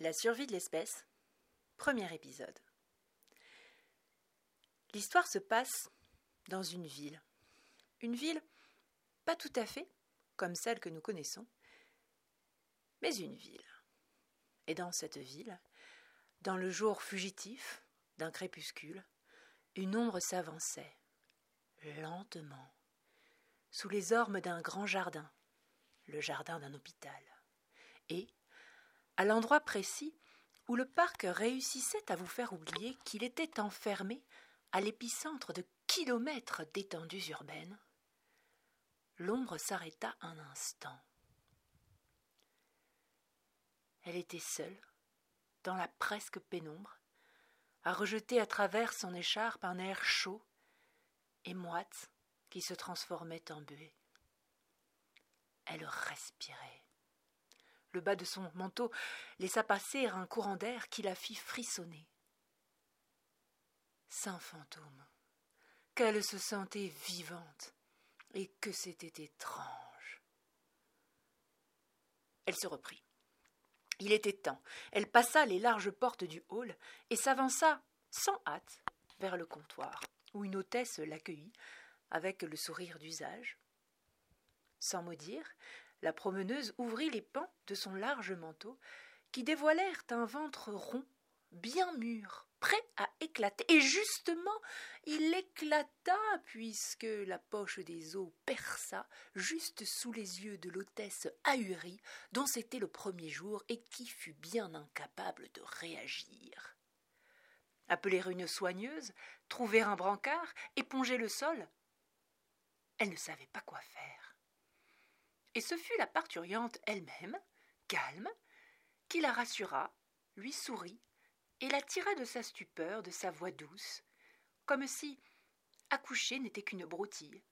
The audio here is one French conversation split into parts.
La survie de l'espèce, premier épisode. L'histoire se passe dans une ville. Une ville pas tout à fait comme celle que nous connaissons, mais une ville. Et dans cette ville, dans le jour fugitif d'un crépuscule, une ombre s'avançait, lentement, sous les ormes d'un grand jardin, le jardin d'un hôpital. Et, à l'endroit précis où le parc réussissait à vous faire oublier qu'il était enfermé à l'épicentre de kilomètres d'étendues urbaines, l'ombre s'arrêta un instant. Elle était seule, dans la presque pénombre, à rejeter à travers son écharpe un air chaud et moite qui se transformait en buée. Elle respirait. Le bas de son manteau laissa passer un courant d'air qui la fit frissonner. Saint fantôme, qu'elle se sentait vivante, et que c'était étrange. Elle se reprit. Il était temps. Elle passa les larges portes du hall et s'avança sans hâte vers le comptoir, où une hôtesse l'accueillit avec le sourire d'usage. Sans mot dire, la promeneuse ouvrit les pans de son large manteau, qui dévoilèrent un ventre rond, bien mûr, prêt à éclater. Et justement, il éclata puisque la poche des os perça juste sous les yeux de l'hôtesse ahurie, dont c'était le premier jour et qui fut bien incapable de réagir. Appeler une soigneuse, trouver un brancard, éponger le sol, elle ne savait pas quoi faire. Et ce fut la parturiante elle-même, calme, qui la rassura, lui sourit et la tira de sa stupeur, de sa voix douce, comme si accoucher n'était qu'une broutille,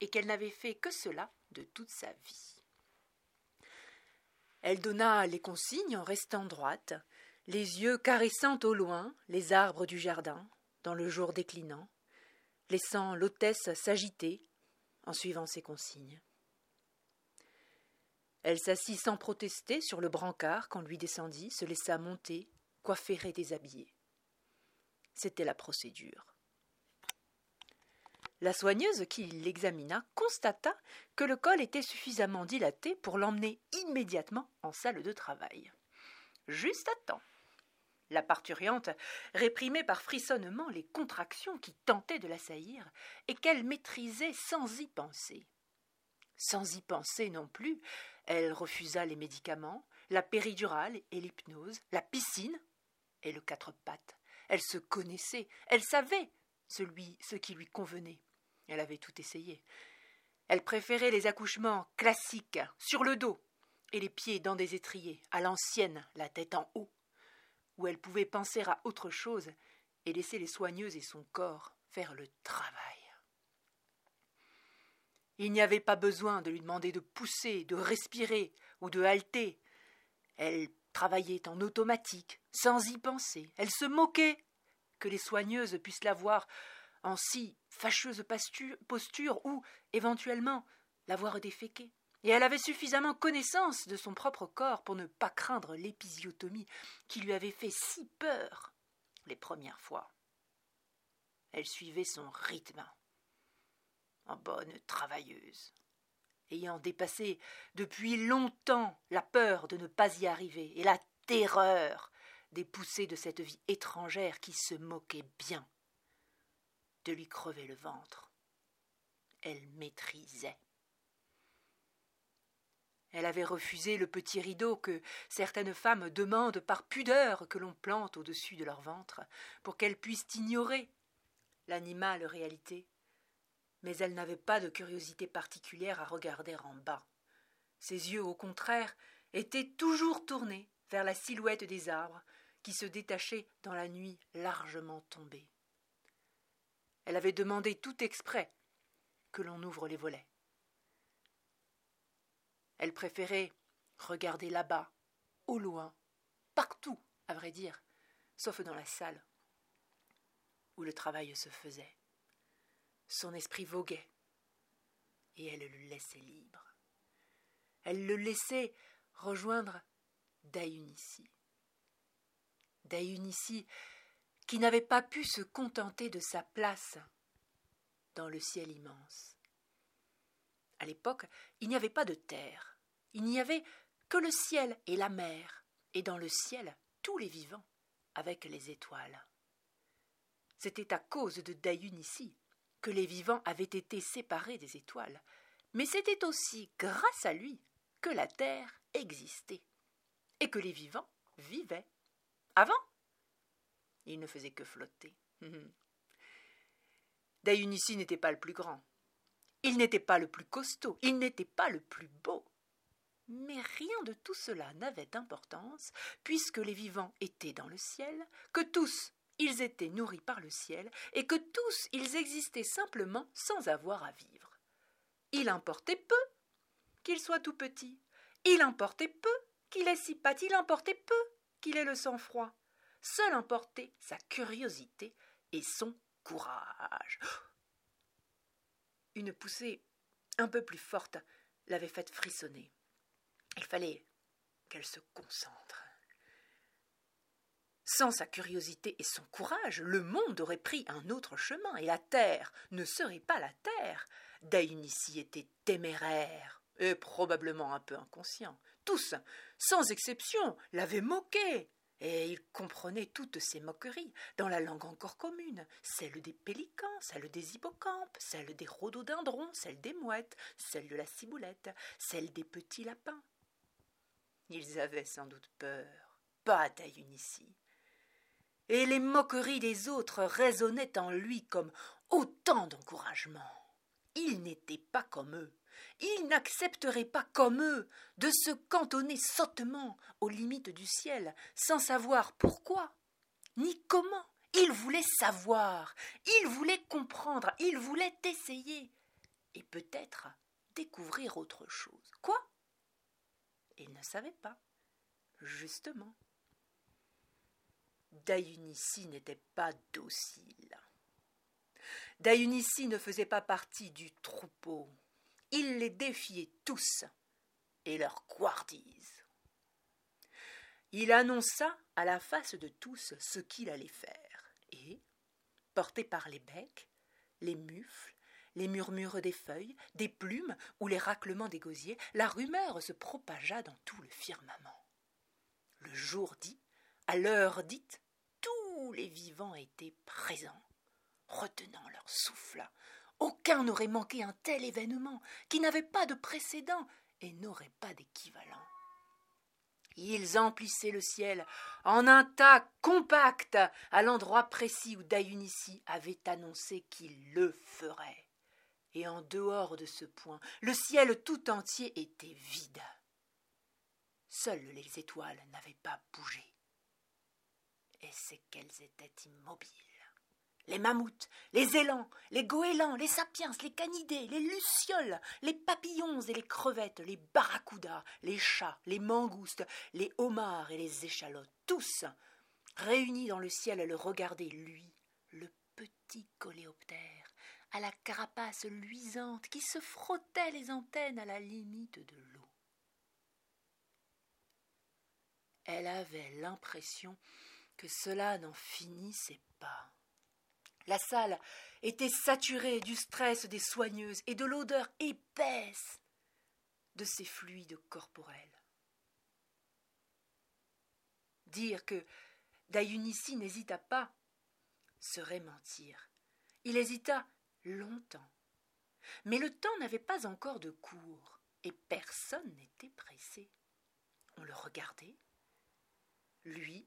et qu'elle n'avait fait que cela de toute sa vie. Elle donna les consignes en restant droite, les yeux caressant au loin les arbres du jardin, dans le jour déclinant, laissant l'hôtesse s'agiter en suivant ses consignes. Elle s'assit sans protester sur le brancard quand lui descendit, se laissa monter, coiffer et déshabiller. C'était la procédure. La soigneuse qui l'examina constata que le col était suffisamment dilaté pour l'emmener immédiatement en salle de travail. Juste à temps. La parturiante réprimait par frissonnement les contractions qui tentaient de l'assaillir et qu'elle maîtrisait sans y penser. Sans y penser non plus, elle refusa les médicaments, la péridurale et l'hypnose, la piscine et le quatre pattes. Elle se connaissait, elle savait ce qui lui convenait. Elle avait tout essayé. Elle préférait les accouchements classiques, sur le dos, et les pieds dans des étriers, à l'ancienne, la tête en haut, où elle pouvait penser à autre chose et laisser les soigneuses et son corps faire le travail. Il n'y avait pas besoin de lui demander de pousser, de respirer ou de halter. Elle travaillait en automatique, sans y penser. Elle se moquait que les soigneuses puissent la voir en si fâcheuse posture ou, éventuellement, la voir déféquer. Et elle avait suffisamment connaissance de son propre corps pour ne pas craindre l'épisiotomie qui lui avait fait si peur les premières fois. Elle suivait son rythme, en bonne travailleuse, ayant dépassé depuis longtemps la peur de ne pas y arriver et la terreur des poussées de cette vie étrangère qui se moquait bien de lui crever le ventre. Elle maîtrisait. Elle avait refusé le petit rideau que certaines femmes demandent par pudeur que l'on plante au-dessus de leur ventre, pour qu'elles puissent ignorer l'animal réalité. Mais elle n'avait pas de curiosité particulière à regarder en bas. Ses yeux, au contraire, étaient toujours tournés vers la silhouette des arbres qui se détachaient dans la nuit largement tombée. Elle avait demandé tout exprès que l'on ouvre les volets. Elle préférait regarder là-bas, au loin, partout, à vrai dire, sauf dans la salle où le travail se faisait. Son esprit voguait, et elle le laissait libre. Elle le laissait rejoindre Dayunici, Dayunici, qui n'avait pas pu se contenter de sa place dans le ciel immense. À l'époque, il n'y avait pas de terre, il n'y avait que le ciel et la mer, et dans le ciel tous les vivants, avec les étoiles. C'était à cause de Dayunici que les vivants avaient été séparés des étoiles, mais c'était aussi grâce à lui que la terre existait, et que les vivants vivaient. Avant, il ne faisait que flotter. Dayunici n'était pas le plus grand. Il n'était pas le plus costaud. Il n'était pas le plus beau. Mais rien de tout cela n'avait d'importance, puisque les vivants étaient dans le ciel, que tous ils étaient nourris par le ciel, et que tous ils existaient simplement sans avoir à vivre. Il importait peu qu'il soit tout petit. Il importait peu qu'il ait si patte. Il importait peu qu'il ait le sang-froid. Seul importait sa curiosité et son courage. Une poussée un peu plus forte l'avait faite frissonner. Il fallait qu'elle se concentre. Sans sa curiosité et son courage, le monde aurait pris un autre chemin, et la terre ne serait pas la terre. Daïnici était téméraire, et probablement un peu inconscient. Tous, sans exception, l'avaient moqué. Et il comprenait toutes ces moqueries dans la langue encore commune, celle des pélicans, celle des hippocampes, celle des rhododendrons, celle des mouettes, celle de la ciboulette, celle des petits lapins. Ils avaient sans doute peur, pas ici. Et les moqueries des autres résonnaient en lui comme autant d'encouragement. Il n'était pas comme eux. Il n'accepterait pas comme eux de se cantonner sottement aux limites du ciel, sans savoir pourquoi, ni comment. Il voulait savoir, il voulait comprendre, il voulait essayer, et peut-être découvrir autre chose. Quoi? Il ne savait pas. Justement. Dayunici n'était pas docile. Dayunici ne faisait pas partie du troupeau. Il les défiait tous et leur couardise. Il annonça à la face de tous ce qu'il allait faire, et, porté par les becs, les mufles, les murmures des feuilles, des plumes ou les raclements des gosiers, la rumeur se propagea dans tout le firmament. Le jour dit, à l'heure dite, tous les vivants étaient présents, retenant leur souffle. Aucun n'aurait manqué un tel événement, qui n'avait pas de précédent et n'aurait pas d'équivalent. Ils emplissaient le ciel en un tas compact à l'endroit précis où Dayunici avait annoncé qu'il le ferait et en dehors de ce point, le ciel tout entier était vide. Seules les étoiles n'avaient pas bougé. Et c'est qu'elles étaient immobiles. Les mammouths, les élans, les goélands, les sapiens, les canidés, les lucioles, les papillons et les crevettes, les barracudas, les chats, les mangoustes, les homards et les échalotes, tous, réunis dans le ciel à le regarder, lui, le petit coléoptère à la carapace luisante qui se frottait les antennes à la limite de l'eau. Elle avait l'impression que cela n'en finissait pas. La salle était saturée du stress des soigneuses et de l'odeur épaisse de ces fluides corporels. Dire que Dayunici n'hésita pas serait mentir. Il hésita longtemps. Mais le temps n'avait pas encore de cours, et personne n'était pressé. On le regardait. Lui,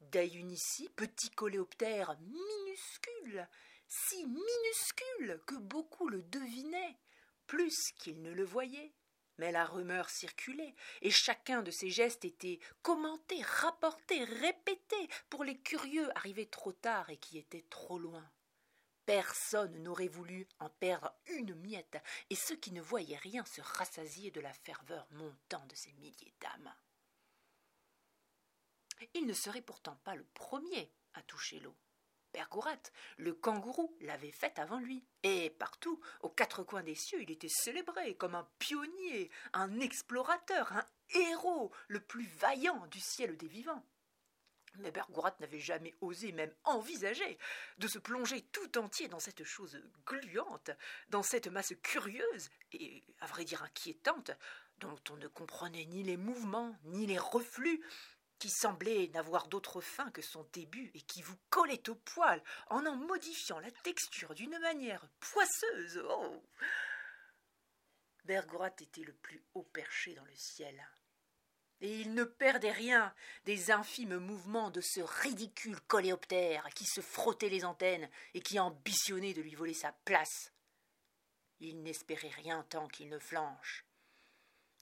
Dayunici, petit coléoptère minuscule, si minuscule que beaucoup le devinaient, plus qu'ils ne le voyaient. Mais la rumeur circulait, et chacun de ses gestes était commenté, rapporté, répété pour les curieux arrivés trop tard et qui étaient trop loin. Personne n'aurait voulu en perdre une miette, et ceux qui ne voyaient rien se rassasiaient de la ferveur montant de ces milliers d'âmes. Il ne serait pourtant pas le premier à toucher l'eau. Bergourat, le kangourou, l'avait fait avant lui, et partout, aux quatre coins des cieux, il était célébré comme un pionnier, un explorateur, un héros, le plus vaillant du ciel des vivants. Mais Bergourat n'avait jamais osé même envisager de se plonger tout entier dans cette chose gluante, dans cette masse curieuse et, à vrai dire, inquiétante, dont on ne comprenait ni les mouvements, ni les reflux, qui semblait n'avoir d'autre fin que son début et qui vous collait au poil en en modifiant la texture d'une manière poisseuse. Oh était le plus haut perché dans le ciel et il ne perdait rien des infimes mouvements de ce ridicule coléoptère qui se frottait les antennes et qui ambitionnait de lui voler sa place. Il n'espérait rien tant qu'il ne flanche.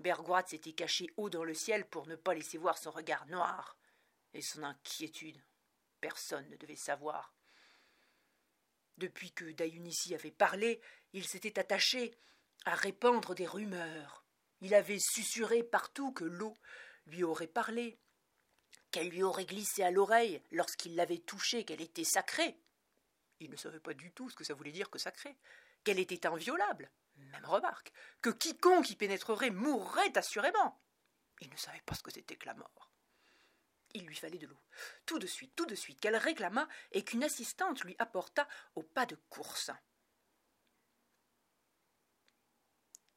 Bergoat s'était caché haut dans le ciel pour ne pas laisser voir son regard noir et son inquiétude. Personne ne devait savoir. Depuis que Dayunissi avait parlé, il s'était attaché à répandre des rumeurs il avait susurré partout que l'eau lui aurait parlé, qu'elle lui aurait glissé à l'oreille lorsqu'il l'avait touchée, qu'elle était sacrée. Il ne savait pas du tout ce que ça voulait dire que sacrée, qu'elle était inviolable. Même remarque, que quiconque y pénétrerait mourrait assurément. Il ne savait pas ce que c'était que la mort. Il lui fallait de l'eau. Tout de suite, tout de suite, qu'elle réclama et qu'une assistante lui apporta au pas de course.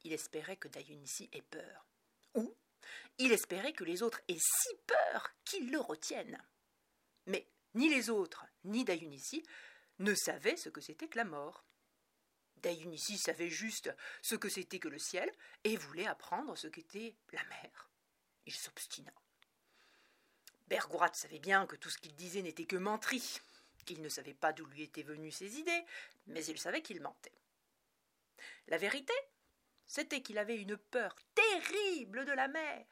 il espérait que Dayunissi ait peur. Ou il espérait que les autres aient si peur qu'ils le retiennent. Mais ni les autres, ni Dayunissi ne savaient ce que c'était que la mort. Dayunissi savait juste ce que c'était que le ciel et voulait apprendre ce qu'était la mer. Il s'obstina. Bergourat savait bien que tout ce qu'il disait n'était que menterie, qu'il ne savait pas d'où lui étaient venues ses idées, mais il savait qu'il mentait. La vérité, c'était qu'il avait une peur terrible de la mer.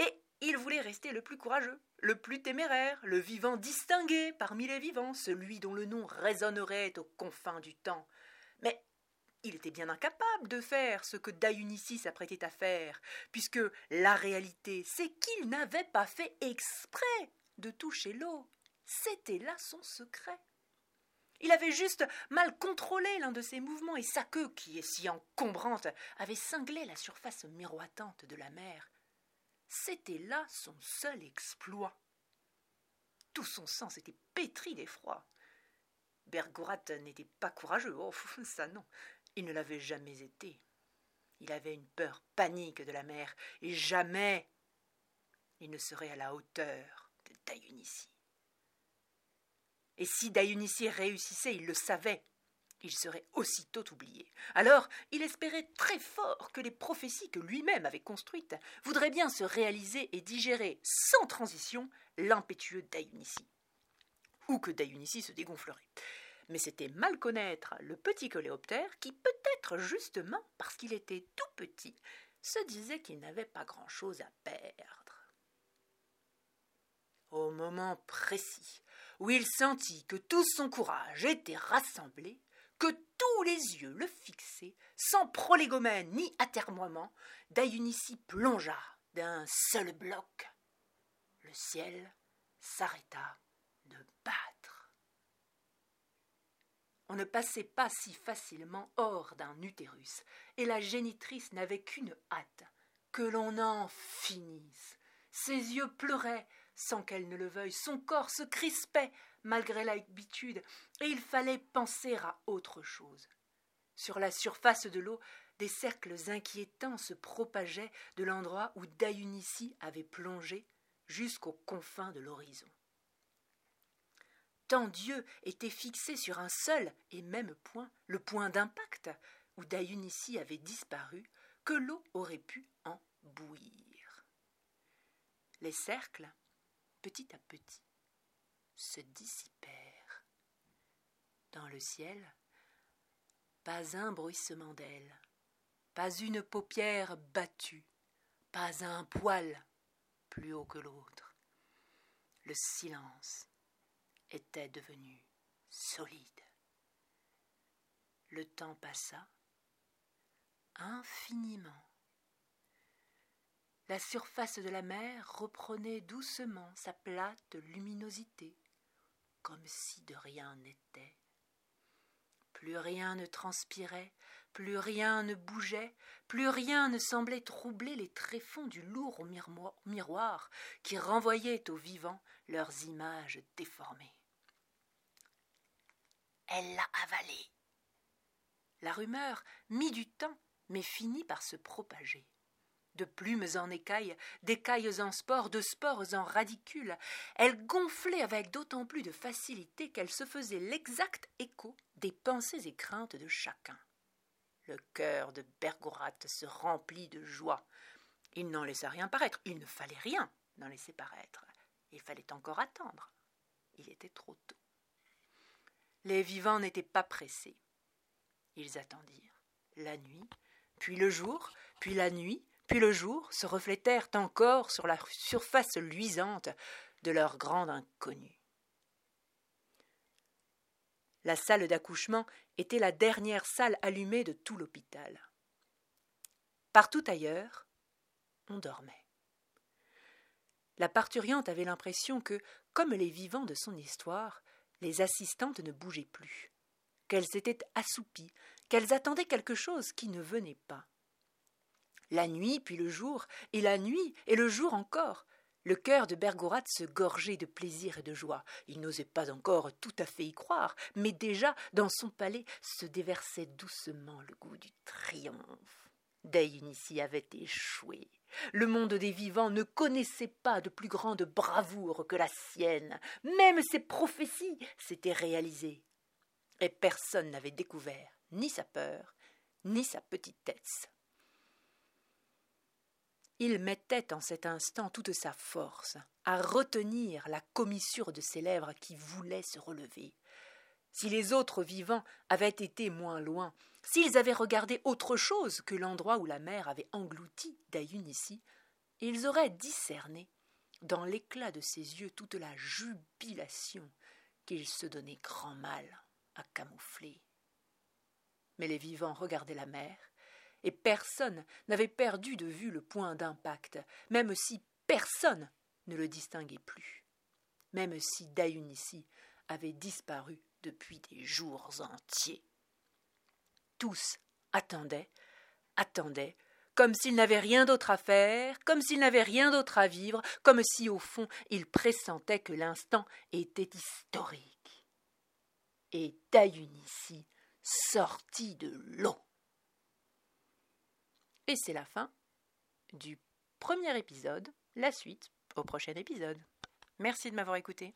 Et il voulait rester le plus courageux, le plus téméraire, le vivant distingué parmi les vivants, celui dont le nom résonnerait aux confins du temps. Il était bien incapable de faire ce que Dayunissi s'apprêtait à faire, puisque la réalité, c'est qu'il n'avait pas fait exprès de toucher l'eau. C'était là son secret. Il avait juste mal contrôlé l'un de ses mouvements, et sa queue, qui est si encombrante, avait cinglé la surface miroitante de la mer. C'était là son seul exploit. Tout son sens était pétri d'effroi. Bergorat n'était pas courageux, oh ça non, il ne l'avait jamais été. Il avait une peur panique de la mer, et jamais il ne serait à la hauteur de Dayunissi. Et si Dayunissi réussissait, il le savait, il serait aussitôt oublié. Alors, il espérait très fort que les prophéties que lui-même avait construites voudraient bien se réaliser et digérer sans transition l'impétueux Dayunissi. Ou que Dayunissi se dégonflerait. Mais c'était mal connaître le petit coléoptère qui, peut-être justement parce qu'il était tout petit, se disait qu'il n'avait pas grand-chose à perdre. Au moment précis où il sentit que tout son courage était rassemblé, que tous les yeux le fixaient, sans prolégomène ni atermoiement, Dayunissi plongea d'un seul bloc. Le ciel s'arrêta de battre. On ne passait pas si facilement hors d'un utérus, et la génitrice n'avait qu'une hâte, que l'on en finisse. Ses yeux pleuraient, sans qu'elle ne le veuille, son corps se crispait malgré l'habitude, et il fallait penser à autre chose. Sur la surface de l'eau, des cercles inquiétants se propageaient de l'endroit où Dayunissi avait plongé jusqu'aux confins de l'horizon. Tant Dieu était fixé sur un seul et même point, le point d'impact, où Dayunissi avait disparu, que l'eau aurait pu en bouillir. Les cercles, petit à petit, se dissipèrent. Dans le ciel, pas un bruissement d'ailes, pas une paupière battue, pas un poil plus haut que l'autre. Le silence était devenu solide. Le temps passa infiniment la surface de la mer reprenait doucement sa plate luminosité, comme si de rien n'était. Plus rien ne transpirait, plus rien ne bougeait, plus rien ne semblait troubler les tréfonds du lourd miroir qui renvoyait aux vivants leurs images déformées. Elle l'a avalé. La rumeur mit du temps, mais finit par se propager. De plumes en écailles, d'écailles en spores, de spores en radicules, elle gonflait avec d'autant plus de facilité qu'elle se faisait l'exact écho des pensées et craintes de chacun. Le cœur de Bergorat se remplit de joie. Il n'en laissa rien paraître. Il ne fallait rien n'en laisser paraître. Il fallait encore attendre. Il était trop tôt. Les vivants n'étaient pas pressés. Ils attendirent. La nuit, puis le jour, puis la nuit, puis le jour se reflétèrent encore sur la surface luisante de leur grande inconnue. La salle d'accouchement était la dernière salle allumée de tout l'hôpital. Partout ailleurs, on dormait. La parturiante avait l'impression que, comme les vivants de son histoire, les assistantes ne bougeaient plus, qu'elles étaient assoupies, qu'elles attendaient quelque chose qui ne venait pas. La nuit, puis le jour, et la nuit, et le jour encore, le cœur de Bergorat se gorgeait de plaisir et de joie. Il n'osait pas encore tout à fait y croire, mais déjà dans son palais se déversait doucement le goût du triomphe. Dayunici avait échoué. Le monde des vivants ne connaissait pas de plus grande bravoure que la sienne. Même ses prophéties s'étaient réalisées. Et personne n'avait découvert ni sa peur, ni sa petitesse. Il mettait en cet instant toute sa force à retenir la commissure de ses lèvres qui voulaient se relever. Si les autres vivants avaient été moins loin, s'ils avaient regardé autre chose que l'endroit où la mère avait englouti ici, ils auraient discerné, dans l'éclat de ses yeux, toute la jubilation qu'il se donnait grand mal à camoufler. Mais les vivants regardaient la mère, et personne n'avait perdu de vue le point d'impact, même si personne ne le distinguait plus, même si Dayunici avait disparu depuis des jours entiers. Tous attendaient, attendaient, comme s'ils n'avaient rien d'autre à faire, comme s'ils n'avaient rien d'autre à vivre, comme si au fond ils pressentaient que l'instant était historique. Et Dayunici sortit de l'eau. Et c'est la fin du premier épisode, la suite au prochain épisode. Merci de m'avoir écouté.